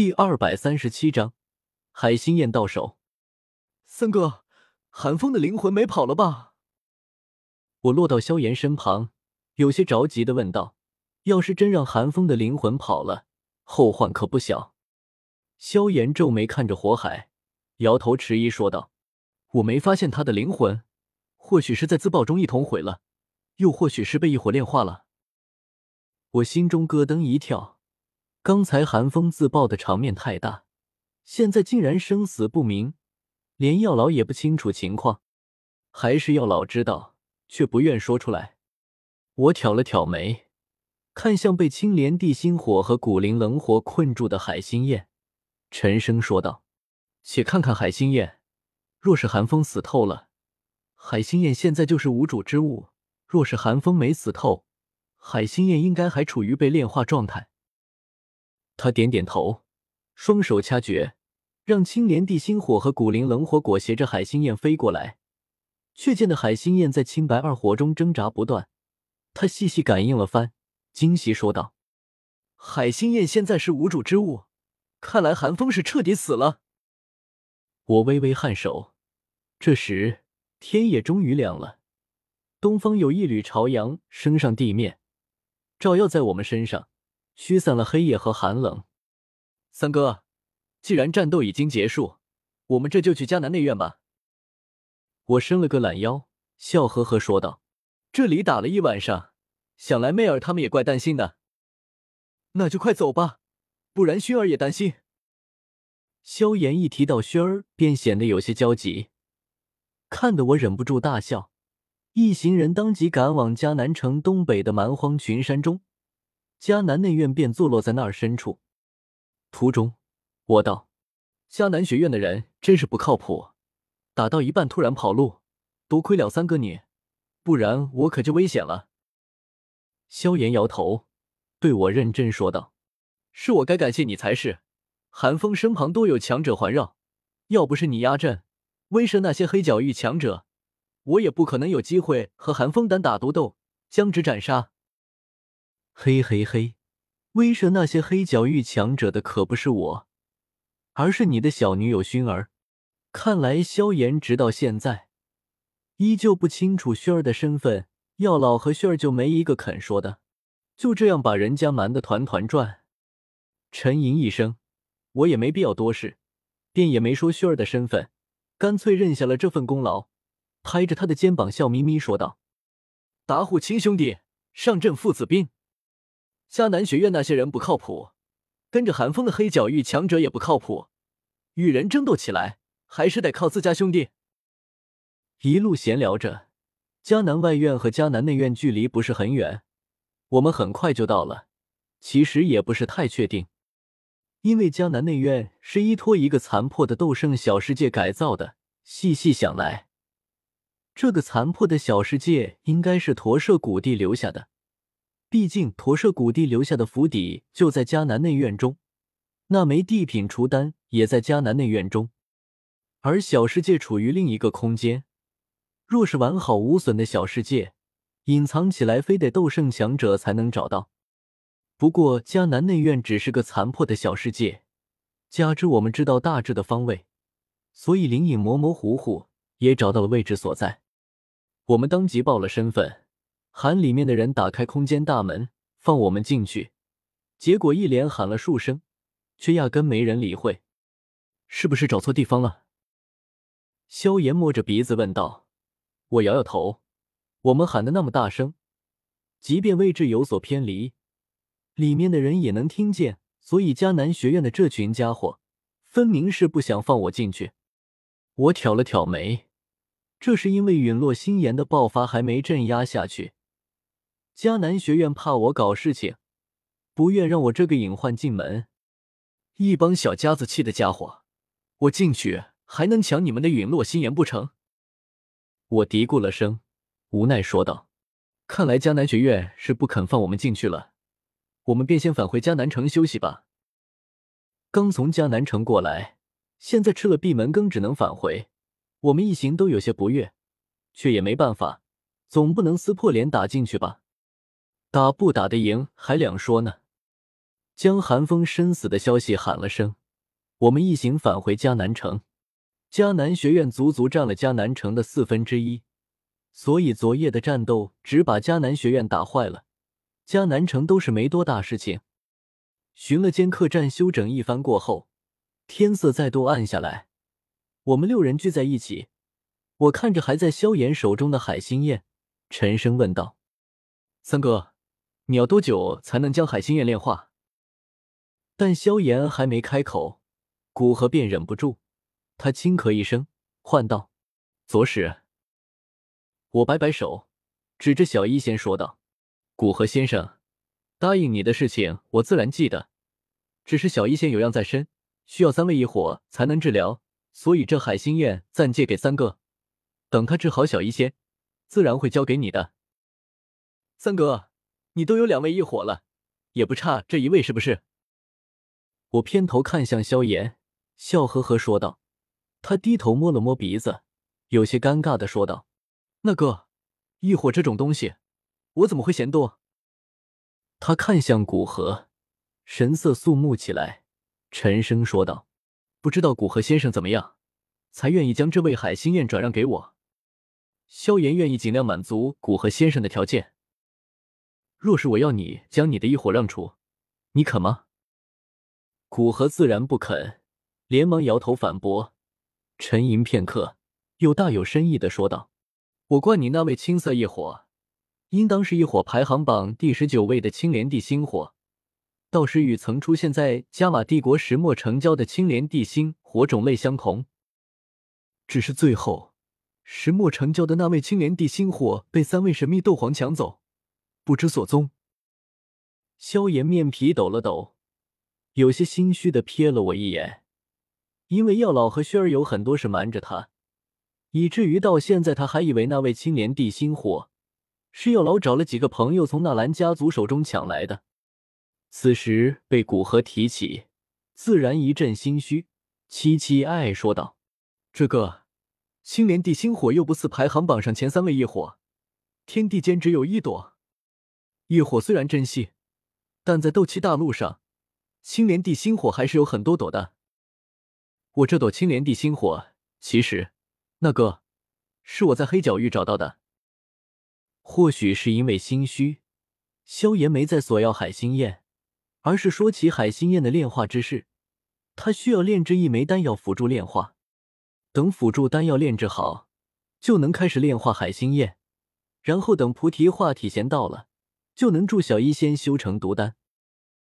第二百三十七章，海心焰到手。三哥，寒风的灵魂没跑了吧？我落到萧炎身旁，有些着急的问道：“要是真让寒风的灵魂跑了，后患可不小。”萧炎皱眉看着火海，摇头迟疑说道：“我没发现他的灵魂，或许是在自爆中一同毁了，又或许是被异火炼化了。”我心中咯噔一跳。刚才寒风自爆的场面太大，现在竟然生死不明，连药老也不清楚情况，还是药老知道，却不愿说出来。我挑了挑眉，看向被青莲地心火和古灵冷火困住的海心焰，沉声说道：“且看看海心焰，若是寒风死透了，海心焰现在就是无主之物；若是寒风没死透，海心焰应该还处于被炼化状态。”他点点头，双手掐诀，让青莲地心火和古灵冷火裹挟着海心焰飞过来。却见的海心焰在青白二火中挣扎不断。他细细感应了番，惊喜说道：“海心焰现在是无主之物，看来寒风是彻底死了。”我微微颔首。这时天也终于亮了，东方有一缕朝阳升上地面，照耀在我们身上。驱散了黑夜和寒冷。三哥，既然战斗已经结束，我们这就去迦南内院吧。我伸了个懒腰，笑呵呵说道：“这里打了一晚上，想来妹儿他们也怪担心的。那就快走吧，不然薰儿也担心。”萧炎一提到薰儿，便显得有些焦急，看得我忍不住大笑。一行人当即赶往迦南城东北的蛮荒群山中。迦南内院便坐落在那儿深处。途中，我道：“迦南学院的人真是不靠谱，打到一半突然跑路，多亏了三哥你，不然我可就危险了。”萧炎摇头，对我认真说道：“是我该感谢你才是。寒风身旁多有强者环绕，要不是你压阵，威慑那些黑角域强者，我也不可能有机会和寒风单打独斗，将之斩杀。”嘿嘿嘿，威慑那些黑角域强者的可不是我，而是你的小女友薰儿。看来萧炎直到现在依旧不清楚薰儿的身份，药老和薰儿就没一个肯说的，就这样把人家瞒得团团转。沉吟一声，我也没必要多事，便也没说薰儿的身份，干脆认下了这份功劳，拍着他的肩膀笑眯眯说道：“打虎亲兄弟，上阵父子兵。”迦南学院那些人不靠谱，跟着寒风的黑角域强者也不靠谱，与人争斗起来还是得靠自家兄弟。一路闲聊着，迦南外院和迦南内院距离不是很远，我们很快就到了。其实也不是太确定，因为迦南内院是依托一个残破的斗圣小世界改造的。细细想来，这个残破的小世界应该是驼舍古地留下的。毕竟，驼舍古地留下的府邸就在迦南内院中，那枚地品除丹也在迦南内院中，而小世界处于另一个空间。若是完好无损的小世界，隐藏起来非得斗圣强者才能找到。不过，迦南内院只是个残破的小世界，加之我们知道大致的方位，所以灵隐模模糊糊也找到了位置所在。我们当即报了身份。喊里面的人打开空间大门，放我们进去。结果一连喊了数声，却压根没人理会。是不是找错地方了？萧炎摸着鼻子问道。我摇摇头。我们喊的那么大声，即便位置有所偏离，里面的人也能听见。所以迦南学院的这群家伙，分明是不想放我进去。我挑了挑眉，这是因为陨落心炎的爆发还没镇压下去。迦南学院怕我搞事情，不愿让我这个隐患进门。一帮小家子气的家伙，我进去还能抢你们的陨落心炎不成？我嘀咕了声，无奈说道：“看来迦南学院是不肯放我们进去了，我们便先返回迦南城休息吧。刚从迦南城过来，现在吃了闭门羹，只能返回。我们一行都有些不悦，却也没办法，总不能撕破脸打进去吧。”打不打得赢还两说呢。将寒风身死的消息喊了声，我们一行返回迦南城。迦南学院足足占了迦南城的四分之一，所以昨夜的战斗只把迦南学院打坏了，迦南城都是没多大事情。巡了间客栈，休整一番过后，天色再度暗下来。我们六人聚在一起，我看着还在萧炎手中的海心焰，沉声问道：“三哥，你要多久才能将海心焰炼化？”但萧炎还没开口，古河便忍不住。他轻咳一声，唤道：“左使。”我摆摆手，指着小医仙说道：“古河先生，答应你的事情我自然记得，只是小医仙有恙在身，需要三味异火才能治疗，所以这海心焰暂借给三哥。等他治好小医仙，自然会交给你的。三哥，你都有两位异火了，也不差这一位是不是？”我偏头看向萧炎，笑呵呵说道。他低头摸了摸鼻子，有些尴尬的说道：“那哥，异火这种东西，我怎么会嫌多？”他看向古河，神色肃穆起来，沉声说道：“不知道古河先生怎么样，才愿意将这位海心宴转让给我？萧炎愿意尽量满足古河先生的条件。若是我要你将你的异火让出，你肯吗？”古河自然不肯，连忙摇头反驳。沉吟片刻，又大有深意的说道：“我观你那位青色异火，应当是异火排行榜第十九位的青莲地心火，倒是与曾出现在加玛帝国石墨城郊的青莲地心火种类相同。只是最后，石墨城郊的那位青莲地心火被三位神秘斗皇抢走，不知所踪。”萧炎面皮抖了抖，有些心虚的瞥了我一眼。因为药老和轩儿有很多事瞒着他，以至于到现在他还以为那位青莲地心火是药老找了几个朋友从纳兰家族手中抢来的。此时被古河提起，自然一阵心虚，凄凄哀哀说道：“这个青莲地心火又不似排行榜上前三位异火，天地间只有一朵。异火虽然珍惜，但在斗气大陆上，青莲地心火还是有很多朵的。”我这朵青莲地心火，其实，那个是我在黑角域找到的。或许是因为心虚，萧炎没再索要海心焰，而是说起海心焰的炼化之事。他需要炼制一枚丹药辅助炼化，等辅助丹药炼制好，就能开始炼化海心焰，然后等菩提化体仙到了，就能助小医仙修成毒丹。